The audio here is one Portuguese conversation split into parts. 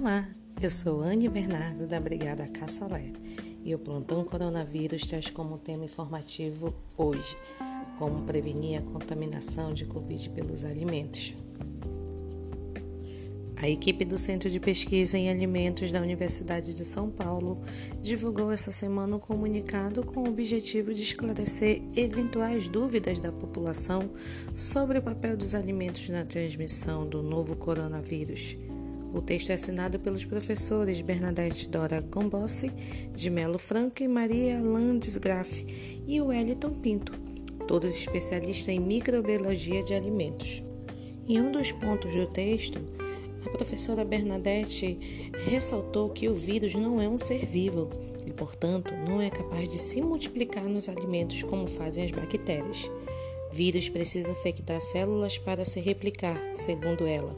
Olá, eu sou Anne Bernardo da Brigada Caçolé e o plantão coronavírus traz como tema informativo hoje como prevenir a contaminação de Covid pelos alimentos. A equipe do Centro de Pesquisa em Alimentos da Universidade de São Paulo divulgou essa semana um comunicado com o objetivo de esclarecer eventuais dúvidas da população sobre o papel dos alimentos na transmissão do novo coronavírus. O texto é assinado pelos professores Bernadette Dora Gombossi, de Melo Franco e Maria Landes Graff e Wellington Pinto, todos especialistas em microbiologia de alimentos. Em um dos pontos do texto, a professora Bernadette ressaltou que o vírus não é um ser vivo e, portanto, não é capaz de se multiplicar nos alimentos como fazem as bactérias. Vírus precisam infectar células para se replicar, segundo ela.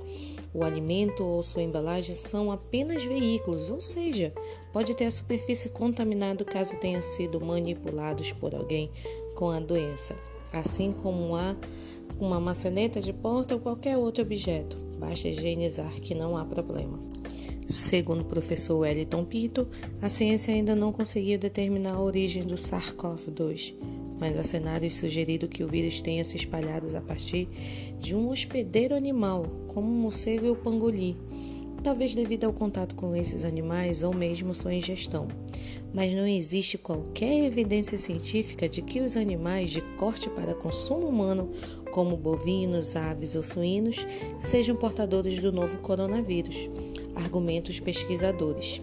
O alimento ou sua embalagem são apenas veículos, ou seja, pode ter a superfície contaminada caso tenha sido manipulados por alguém com a doença, assim como há uma maçaneta de porta ou qualquer outro objeto. Basta higienizar que não há problema. Segundo o professor Wellington Pinto, a ciência ainda não conseguiu determinar a origem do SARS-CoV-2, mas há cenários sugerindo que o vírus tenha se espalhado a partir de um hospedeiro animal, como o morcego e o pangolin, talvez devido ao contato com esses animais ou mesmo sua ingestão. Mas não existe qualquer evidência científica de que os animais de corte para consumo humano, como bovinos, aves ou suínos, sejam portadores do novo coronavírus, argumentam os pesquisadores.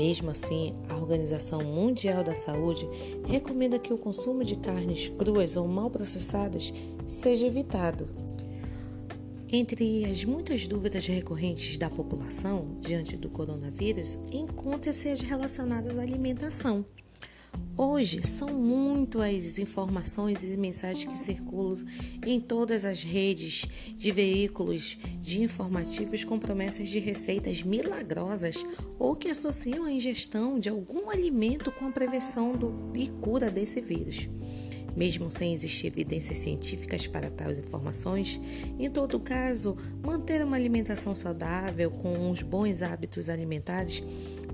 Mesmo assim, a Organização Mundial da Saúde recomenda que o consumo de carnes cruas ou mal processadas seja evitado. Entre as muitas dúvidas recorrentes da população diante do coronavírus, encontra-se as relacionadas à alimentação. Hoje são muito as informações e mensagens que circulam em todas as redes de veículos de informativos com promessas de receitas milagrosas ou que associam a ingestão de algum alimento com a prevenção do, e cura desse vírus. Mesmo sem existir evidências científicas para tais informações, em todo caso, manter uma alimentação saudável com uns bons hábitos alimentares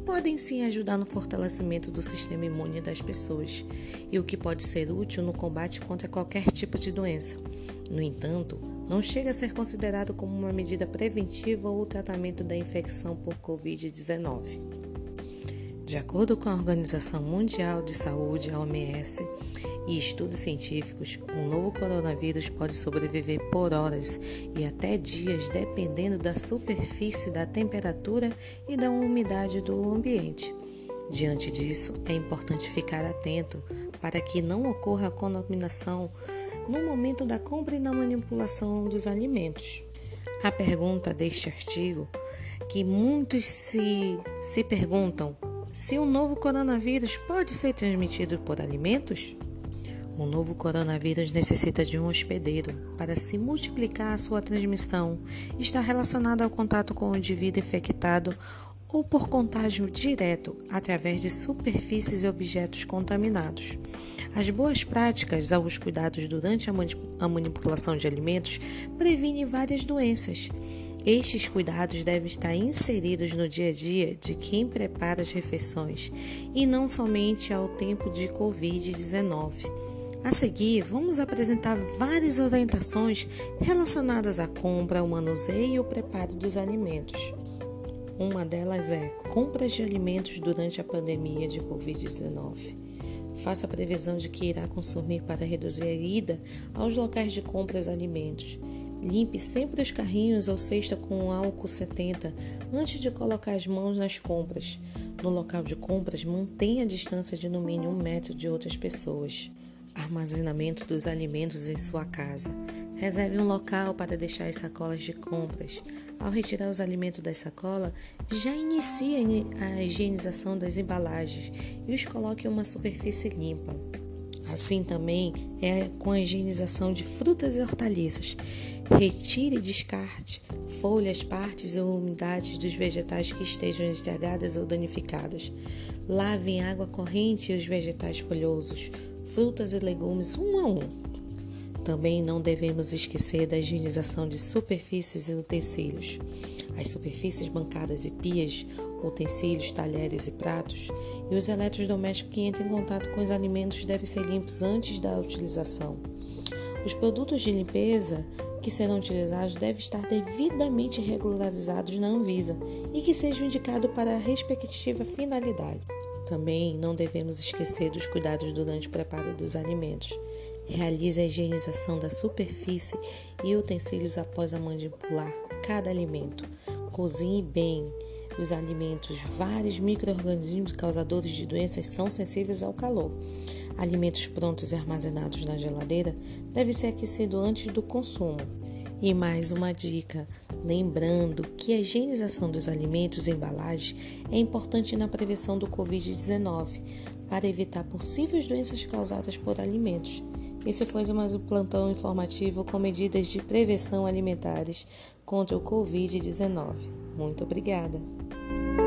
podem sim ajudar no fortalecimento do sistema imune das pessoas e o que pode ser útil no combate contra qualquer tipo de doença. No entanto, não chega a ser considerado como uma medida preventiva ou tratamento da infecção por Covid-19. De acordo com a Organização Mundial de Saúde, a OMS, e estudos científicos, um novo coronavírus pode sobreviver por horas e até dias, dependendo da superfície, da temperatura e da umidade do ambiente. Diante disso, é importante ficar atento para que não ocorra contaminação no momento da compra e na manipulação dos alimentos. A pergunta deste artigo que muitos se, se perguntam se o novo coronavírus pode ser transmitido por alimentos? O novo coronavírus necessita de um hospedeiro para se multiplicar a sua transmissão. Está relacionado ao contato com o indivíduo infectado ou por contágio direto através de superfícies e objetos contaminados. As boas práticas aos cuidados durante a manipulação de alimentos previnem várias doenças. Estes cuidados devem estar inseridos no dia a dia de quem prepara as refeições e não somente ao tempo de Covid-19. A seguir, vamos apresentar várias orientações relacionadas à compra, ao manuseio e ao preparo dos alimentos. Uma delas é compras de alimentos durante a pandemia de Covid-19. Faça a previsão de que irá consumir para reduzir a ida aos locais de compras de alimentos Limpe sempre os carrinhos ou cesta com álcool 70 antes de colocar as mãos nas compras. No local de compras, mantenha a distância de no mínimo um metro de outras pessoas. Armazenamento dos alimentos em sua casa. Reserve um local para deixar as sacolas de compras. Ao retirar os alimentos da sacola, já inicie a higienização das embalagens e os coloque em uma superfície limpa. Assim também é com a higienização de frutas e hortaliças. Retire e descarte folhas, partes ou umidades dos vegetais que estejam estragadas ou danificadas. Lave em água corrente os vegetais folhosos, frutas e legumes um a um. Também não devemos esquecer da higienização de superfícies e utensílios. As superfícies bancadas e pias, utensílios, talheres e pratos, e os eletrodomésticos que entram em contato com os alimentos devem ser limpos antes da utilização. Os produtos de limpeza que serão utilizados devem estar devidamente regularizados na Anvisa e que sejam indicados para a respectiva finalidade. Também não devemos esquecer dos cuidados durante o preparo dos alimentos. Realize a higienização da superfície e utensílios após a manipular cada alimento. Cozinhe bem os alimentos. Vários micro-organismos causadores de doenças são sensíveis ao calor. Alimentos prontos e armazenados na geladeira devem ser aquecidos antes do consumo. E mais uma dica: lembrando que a higienização dos alimentos e embalagens é importante na prevenção do Covid-19 para evitar possíveis doenças causadas por alimentos. Esse foi mais um plantão informativo com medidas de prevenção alimentares contra o Covid-19. Muito obrigada! Bye.